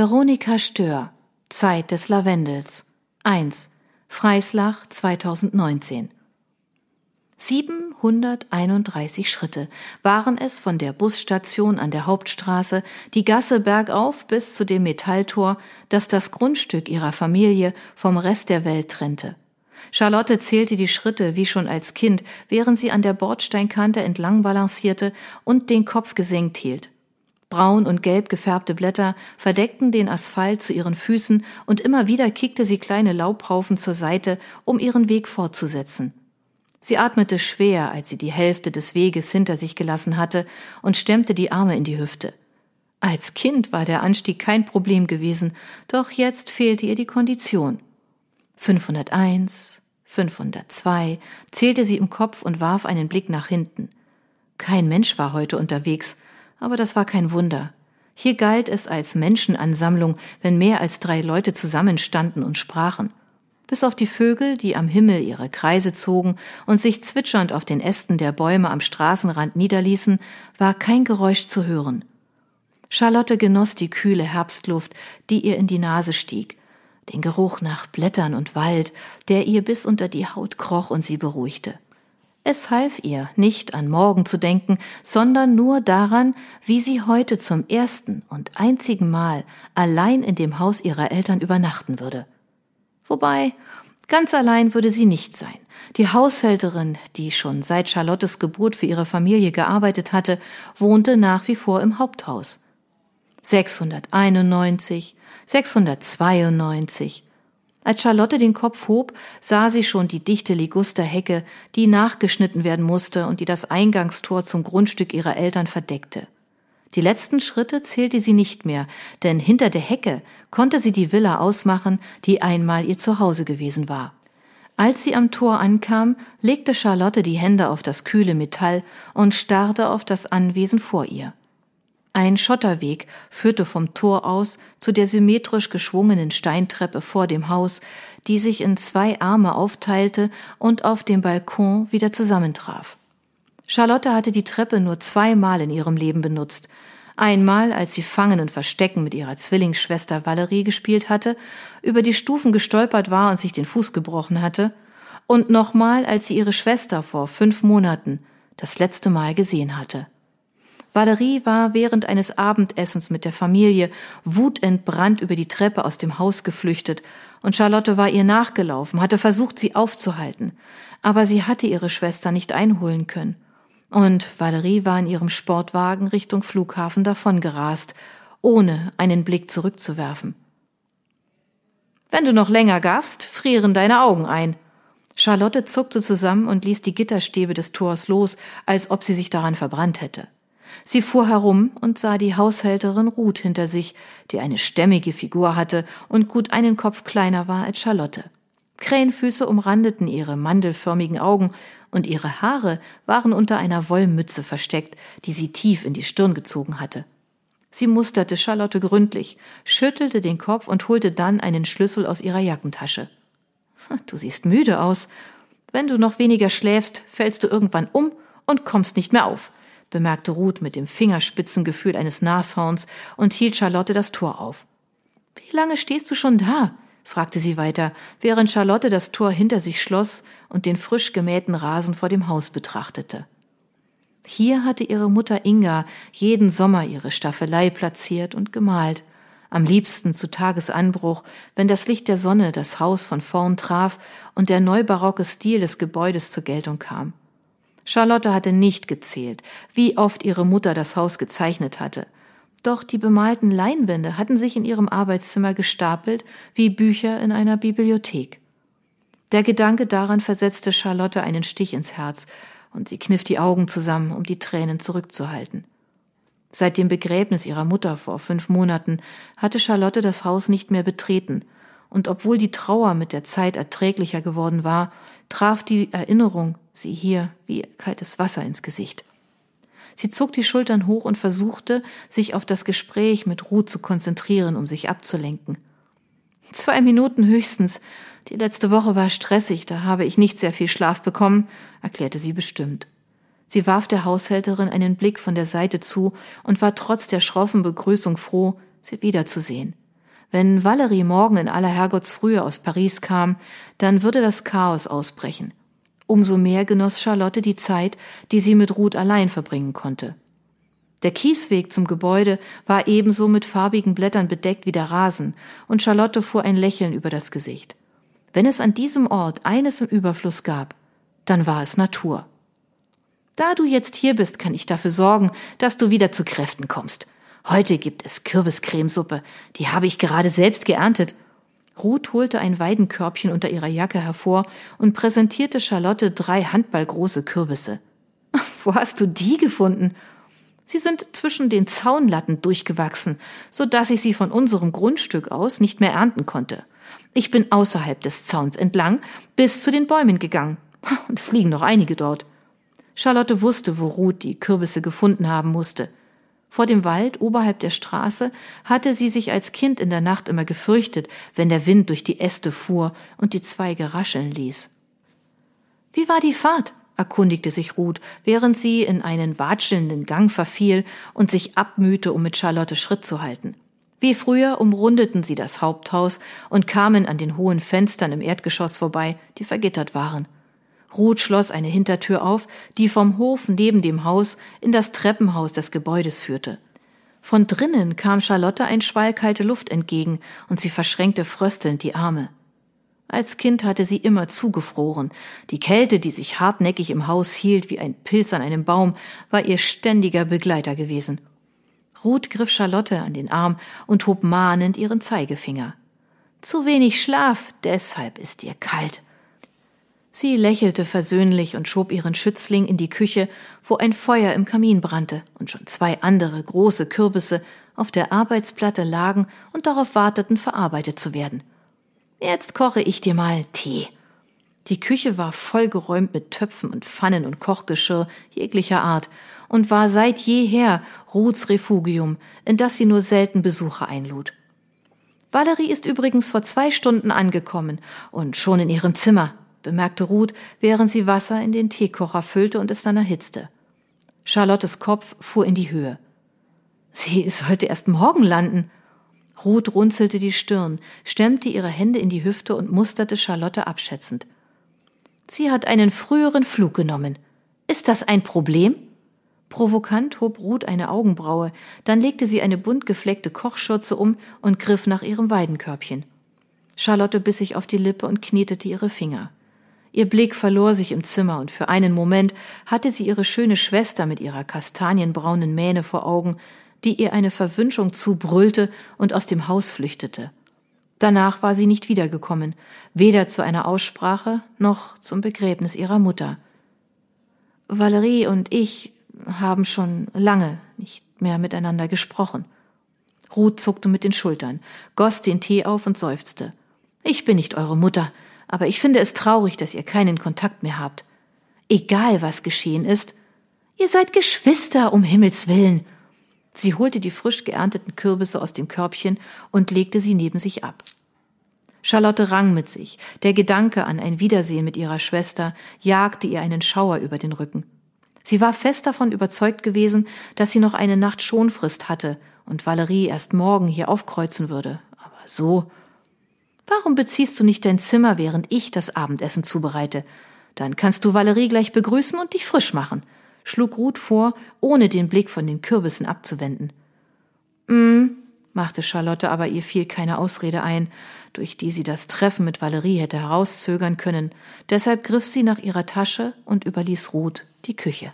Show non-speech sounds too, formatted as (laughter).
Veronika Stör Zeit des Lavendels 1 Freislach 2019 731 Schritte waren es von der Busstation an der Hauptstraße, die Gasse bergauf bis zu dem Metalltor, das das Grundstück ihrer Familie vom Rest der Welt trennte. Charlotte zählte die Schritte wie schon als Kind, während sie an der Bordsteinkante entlang balancierte und den Kopf gesenkt hielt. Braun und gelb gefärbte Blätter verdeckten den Asphalt zu ihren Füßen und immer wieder kickte sie kleine Laubhaufen zur Seite, um ihren Weg fortzusetzen. Sie atmete schwer, als sie die Hälfte des Weges hinter sich gelassen hatte und stemmte die Arme in die Hüfte. Als Kind war der Anstieg kein Problem gewesen, doch jetzt fehlte ihr die Kondition. 501, 502 zählte sie im Kopf und warf einen Blick nach hinten. Kein Mensch war heute unterwegs, aber das war kein Wunder. Hier galt es als Menschenansammlung, wenn mehr als drei Leute zusammenstanden und sprachen. Bis auf die Vögel, die am Himmel ihre Kreise zogen und sich zwitschernd auf den Ästen der Bäume am Straßenrand niederließen, war kein Geräusch zu hören. Charlotte genoss die kühle Herbstluft, die ihr in die Nase stieg, den Geruch nach Blättern und Wald, der ihr bis unter die Haut kroch und sie beruhigte. Es half ihr, nicht an morgen zu denken, sondern nur daran, wie sie heute zum ersten und einzigen Mal allein in dem Haus ihrer Eltern übernachten würde. Wobei, ganz allein würde sie nicht sein. Die Haushälterin, die schon seit Charlottes Geburt für ihre Familie gearbeitet hatte, wohnte nach wie vor im Haupthaus. 691, 692. Als Charlotte den Kopf hob, sah sie schon die dichte Ligusterhecke, die nachgeschnitten werden musste und die das Eingangstor zum Grundstück ihrer Eltern verdeckte. Die letzten Schritte zählte sie nicht mehr, denn hinter der Hecke konnte sie die Villa ausmachen, die einmal ihr Zuhause gewesen war. Als sie am Tor ankam, legte Charlotte die Hände auf das kühle Metall und starrte auf das Anwesen vor ihr. Ein Schotterweg führte vom Tor aus zu der symmetrisch geschwungenen Steintreppe vor dem Haus, die sich in zwei Arme aufteilte und auf dem Balkon wieder zusammentraf. Charlotte hatte die Treppe nur zweimal in ihrem Leben benutzt. Einmal, als sie Fangen und Verstecken mit ihrer Zwillingsschwester Valerie gespielt hatte, über die Stufen gestolpert war und sich den Fuß gebrochen hatte, und nochmal, als sie ihre Schwester vor fünf Monaten das letzte Mal gesehen hatte. Valerie war während eines Abendessens mit der Familie wutentbrannt über die Treppe aus dem Haus geflüchtet, und Charlotte war ihr nachgelaufen, hatte versucht, sie aufzuhalten, aber sie hatte ihre Schwester nicht einholen können. Und Valerie war in ihrem Sportwagen Richtung Flughafen davongerast, ohne einen Blick zurückzuwerfen. Wenn du noch länger gaffst, frieren deine Augen ein. Charlotte zuckte zusammen und ließ die Gitterstäbe des Tors los, als ob sie sich daran verbrannt hätte. Sie fuhr herum und sah die Haushälterin Ruth hinter sich, die eine stämmige Figur hatte und gut einen Kopf kleiner war als Charlotte. Krähenfüße umrandeten ihre mandelförmigen Augen und ihre Haare waren unter einer Wollmütze versteckt, die sie tief in die Stirn gezogen hatte. Sie musterte Charlotte gründlich, schüttelte den Kopf und holte dann einen Schlüssel aus ihrer Jackentasche. Du siehst müde aus. Wenn du noch weniger schläfst, fällst du irgendwann um und kommst nicht mehr auf, bemerkte Ruth mit dem Fingerspitzengefühl eines Nashorns und hielt Charlotte das Tor auf. Wie lange stehst du schon da? fragte sie weiter, während Charlotte das Tor hinter sich schloss und den frisch gemähten Rasen vor dem Haus betrachtete. Hier hatte ihre Mutter Inga jeden Sommer ihre Staffelei platziert und gemalt, am liebsten zu Tagesanbruch, wenn das Licht der Sonne das Haus von vorn traf und der neubarocke Stil des Gebäudes zur Geltung kam. Charlotte hatte nicht gezählt, wie oft ihre Mutter das Haus gezeichnet hatte, doch die bemalten Leinwände hatten sich in ihrem Arbeitszimmer gestapelt wie Bücher in einer Bibliothek. Der Gedanke daran versetzte Charlotte einen Stich ins Herz, und sie kniff die Augen zusammen, um die Tränen zurückzuhalten. Seit dem Begräbnis ihrer Mutter vor fünf Monaten hatte Charlotte das Haus nicht mehr betreten, und obwohl die Trauer mit der Zeit erträglicher geworden war, traf die Erinnerung sie hier wie kaltes Wasser ins Gesicht. Sie zog die Schultern hoch und versuchte, sich auf das Gespräch mit Ruth zu konzentrieren, um sich abzulenken. Zwei Minuten höchstens. Die letzte Woche war stressig, da habe ich nicht sehr viel Schlaf bekommen, erklärte sie bestimmt. Sie warf der Haushälterin einen Blick von der Seite zu und war trotz der schroffen Begrüßung froh, sie wiederzusehen. Wenn Valerie morgen in aller Herrgottsfrühe aus Paris kam, dann würde das Chaos ausbrechen. Umso mehr genoss Charlotte die Zeit, die sie mit Ruth allein verbringen konnte. Der Kiesweg zum Gebäude war ebenso mit farbigen Blättern bedeckt wie der Rasen, und Charlotte fuhr ein Lächeln über das Gesicht. Wenn es an diesem Ort eines im Überfluss gab, dann war es Natur. Da du jetzt hier bist, kann ich dafür sorgen, dass du wieder zu Kräften kommst. Heute gibt es Kürbiscremesuppe, die habe ich gerade selbst geerntet. Ruth holte ein Weidenkörbchen unter ihrer Jacke hervor und präsentierte Charlotte drei handballgroße Kürbisse. (laughs) Wo hast du die gefunden? Sie sind zwischen den Zaunlatten durchgewachsen, so dass ich sie von unserem Grundstück aus nicht mehr ernten konnte. Ich bin außerhalb des Zauns entlang bis zu den Bäumen gegangen. (laughs) Und es liegen noch einige dort. Charlotte wusste, wo Ruth die Kürbisse gefunden haben musste. Vor dem Wald oberhalb der Straße hatte sie sich als Kind in der Nacht immer gefürchtet, wenn der Wind durch die Äste fuhr und die Zweige rascheln ließ. Wie war die Fahrt? erkundigte sich Ruth, während sie in einen watschelnden Gang verfiel und sich abmühte, um mit Charlotte Schritt zu halten. Wie früher umrundeten sie das Haupthaus und kamen an den hohen Fenstern im Erdgeschoss vorbei, die vergittert waren. Ruth schloss eine Hintertür auf, die vom Hof neben dem Haus in das Treppenhaus des Gebäudes führte. Von drinnen kam Charlotte ein Schwall kalte Luft entgegen und sie verschränkte fröstelnd die Arme. Als Kind hatte sie immer zugefroren. Die Kälte, die sich hartnäckig im Haus hielt wie ein Pilz an einem Baum, war ihr ständiger Begleiter gewesen. Ruth griff Charlotte an den Arm und hob mahnend ihren Zeigefinger. Zu wenig Schlaf, deshalb ist dir kalt. Sie lächelte versöhnlich und schob ihren Schützling in die Küche, wo ein Feuer im Kamin brannte und schon zwei andere große Kürbisse auf der Arbeitsplatte lagen und darauf warteten, verarbeitet zu werden. Jetzt koche ich dir mal Tee. Die Küche war vollgeräumt mit Töpfen und Pfannen und Kochgeschirr jeglicher Art und war seit jeher Ruths Refugium, in das sie nur selten Besucher einlud. Valerie ist übrigens vor zwei Stunden angekommen und schon in ihrem Zimmer, bemerkte Ruth, während sie Wasser in den Teekocher füllte und es dann erhitzte. Charlottes Kopf fuhr in die Höhe. Sie sollte erst morgen landen. Ruth runzelte die Stirn, stemmte ihre Hände in die Hüfte und musterte Charlotte abschätzend. Sie hat einen früheren Flug genommen. Ist das ein Problem? Provokant hob Ruth eine Augenbraue, dann legte sie eine bunt gefleckte Kochschürze um und griff nach ihrem Weidenkörbchen. Charlotte biss sich auf die Lippe und knetete ihre Finger. Ihr Blick verlor sich im Zimmer, und für einen Moment hatte sie ihre schöne Schwester mit ihrer kastanienbraunen Mähne vor Augen, die ihr eine Verwünschung zubrüllte und aus dem Haus flüchtete. Danach war sie nicht wiedergekommen, weder zu einer Aussprache noch zum Begräbnis ihrer Mutter. Valerie und ich haben schon lange nicht mehr miteinander gesprochen. Ruth zuckte mit den Schultern, goss den Tee auf und seufzte. Ich bin nicht eure Mutter, aber ich finde es traurig, dass ihr keinen Kontakt mehr habt. Egal, was geschehen ist, ihr seid Geschwister, um Himmels willen, Sie holte die frisch geernteten Kürbisse aus dem Körbchen und legte sie neben sich ab. Charlotte rang mit sich. Der Gedanke an ein Wiedersehen mit ihrer Schwester jagte ihr einen Schauer über den Rücken. Sie war fest davon überzeugt gewesen, dass sie noch eine Nacht Schonfrist hatte und Valerie erst morgen hier aufkreuzen würde. Aber so. Warum beziehst du nicht dein Zimmer, während ich das Abendessen zubereite? Dann kannst du Valerie gleich begrüßen und dich frisch machen schlug Ruth vor, ohne den Blick von den Kürbissen abzuwenden. Mm, machte Charlotte, aber ihr fiel keine Ausrede ein, durch die sie das Treffen mit Valerie hätte herauszögern können. Deshalb griff sie nach ihrer Tasche und überließ Ruth die Küche.